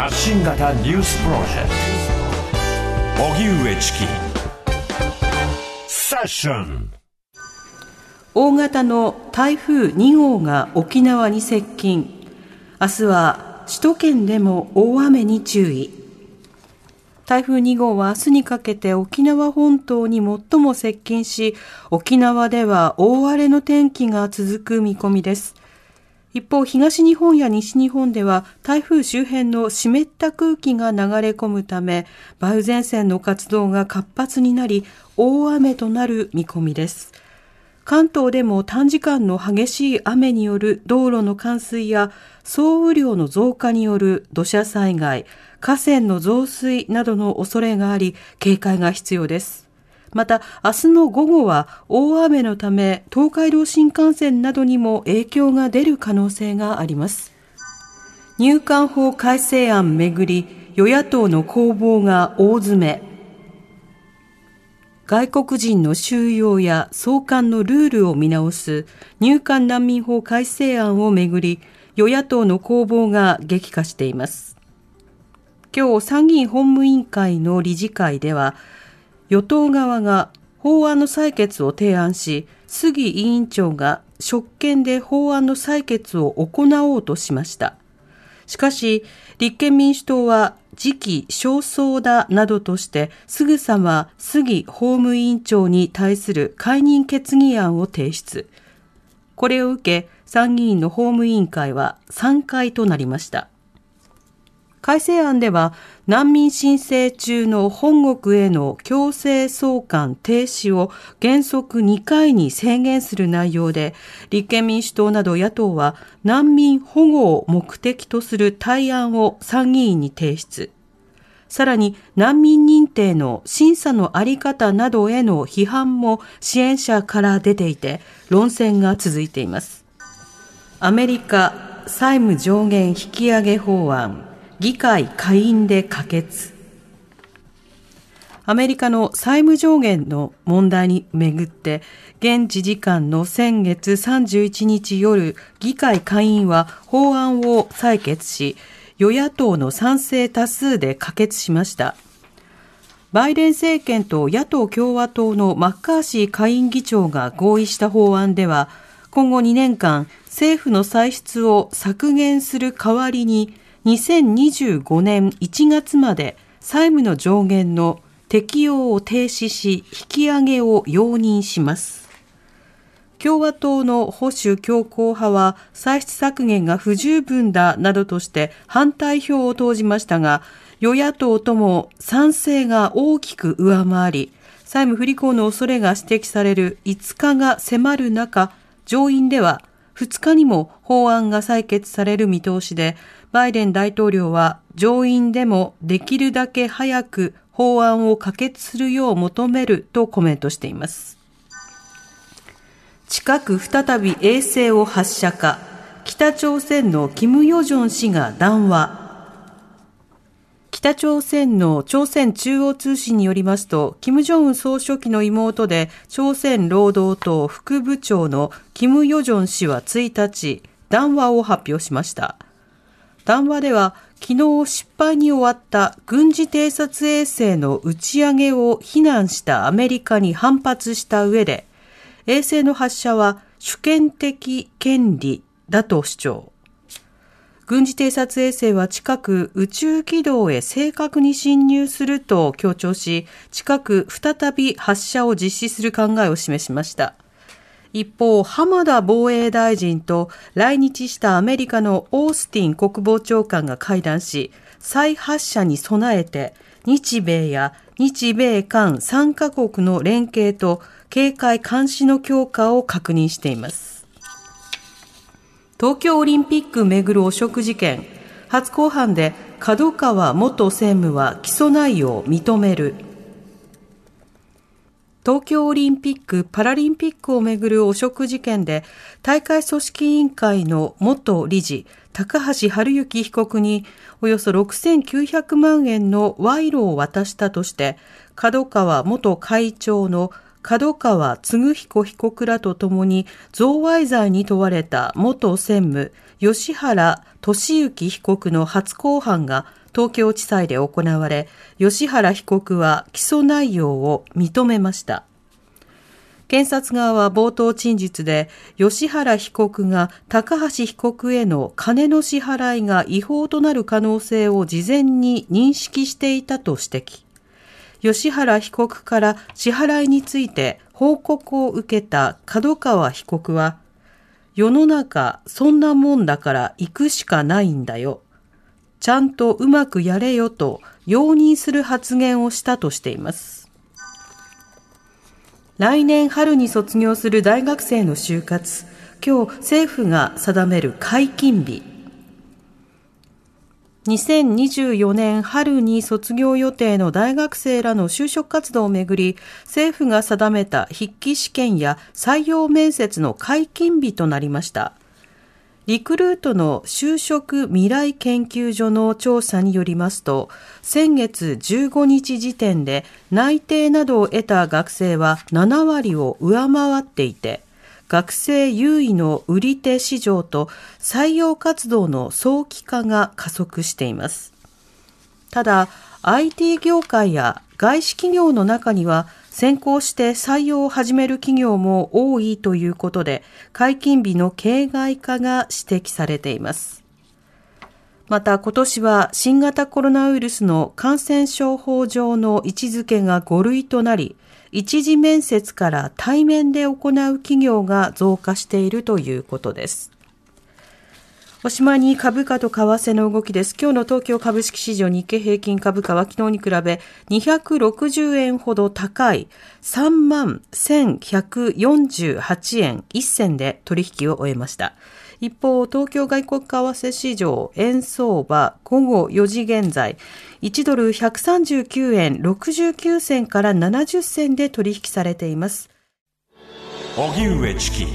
発信型ニュースプロジェクト。荻上チキ。セッション。大型の台風2号が沖縄に接近。明日は首都圏でも大雨に注意。台風2号は明日にかけて沖縄本島に最も接近し沖縄では大荒れの天気が続く見込みです。一方、東日本や西日本では台風周辺の湿った空気が流れ込むため、梅雨前線の活動が活発になり、大雨となる見込みです。関東でも短時間の激しい雨による道路の冠水や総雨量の増加による土砂災害、河川の増水などの恐れがあり、警戒が必要です。また、明日の午後は大雨のため、東海道新幹線などにも影響が出る可能性があります。入管法改正案めぐり、与野党の攻防が大詰め。外国人の収容や送還のルールを見直す入管難民法改正案をめぐり、与野党の攻防が激化しています。今日参議院本務委員会の理事会では、与党側が法案の採決を提案し、杉委員長が職権で法案の採決を行おうとしました。しかし、立憲民主党は時期尚早だなどとして、すぐさま杉法務委員長に対する解任決議案を提出。これを受け、参議院の法務委員会は3回となりました。改正案では難民申請中の本国への強制送還停止を原則2回に制限する内容で立憲民主党など野党は難民保護を目的とする対案を参議院に提出。さらに難民認定の審査のあり方などへの批判も支援者から出ていて論戦が続いています。アメリカ債務上限引き上げ法案。議会下院で可決。アメリカの債務上限の問題にめぐって、現地時間の先月31日夜、議会下院は法案を採決し、与野党の賛成多数で可決しました。バイデン政権と野党共和党のマッカーシー下院議長が合意した法案では、今後2年間、政府の歳出を削減する代わりに、2025年1月まで債務の上限の適用を停止し、引き上げを容認します。共和党の保守強硬派は歳出削減が不十分だなどとして反対票を投じましたが、与野党とも賛成が大きく上回り、債務不履行の恐れが指摘される5日が迫る中、上院では2日にも法案が採決される見通しで、バイデン大統領は上院でもできるだけ早く法案を可決するよう求めるとコメントしています。近く再び衛星を発射か、北朝鮮のキム・ヨジョン氏が談話。北朝鮮の朝鮮中央通信によりますと、金正恩総書記の妹で朝鮮労働党副部長のキム・ヨジョン氏は1日、談話を発表しました。談話では、昨日失敗に終わった軍事偵察衛星の打ち上げを非難したアメリカに反発した上で、衛星の発射は主権的権利だと主張。軍事偵察衛星は近く宇宙軌道へ正確に侵入すると強調し、近く再び発射を実施する考えを示しました。一方、浜田防衛大臣と来日したアメリカのオースティン国防長官が会談し、再発射に備えて日米や日米韓3カ国の連携と警戒監視の強化を確認しています。東京オリンピックめぐる汚職事件、初公判で角川元専務は起訴内容を認める。東京オリンピック・パラリンピックをめぐる汚職事件で、大会組織委員会の元理事、高橋治之被告におよそ6900万円の賄賂を渡したとして、角川元会長の角川嗣彦被告らとともに贈賄罪に問われた元専務、吉原俊之被告の初公判が東京地裁で行われ、吉原被告は起訴内容を認めました。検察側は冒頭陳述で、吉原被告が高橋被告への金の支払いが違法となる可能性を事前に認識していたと指摘。吉原被告から支払いについて報告を受けた角川被告は、世の中そんなもんだから行くしかないんだよ。ちゃんとうまくやれよと容認する発言をしたとしています。来年春に卒業する大学生の就活、今日政府が定める解禁日。2024年春に卒業予定の大学生らの就職活動をめぐり、政府が定めた筆記試験や採用面接の解禁日となりました。リクルートの就職未来研究所の調査によりますと、先月15日時点で内定などを得た学生は7割を上回っていて、学生優位の売り手市場と採用活動の早期化が加速しています。ただ、IT 業界や外資企業の中には先行して採用を始める企業も多いということで、解禁日の形骸化が指摘されています。また今年は新型コロナウイルスの感染症法上の位置づけが5類となり、一次面接から対面で行う企業が増加しているということです。おしまいに株価と為替の動きです。今日の東京株式市場日経平均株価は昨日に比べ260円ほど高い3万1148円1銭で取引を終えました。一方、東京外国為替市場円相場午後4時現在1ドル139円69銭から70銭で取引されています。荻上チキ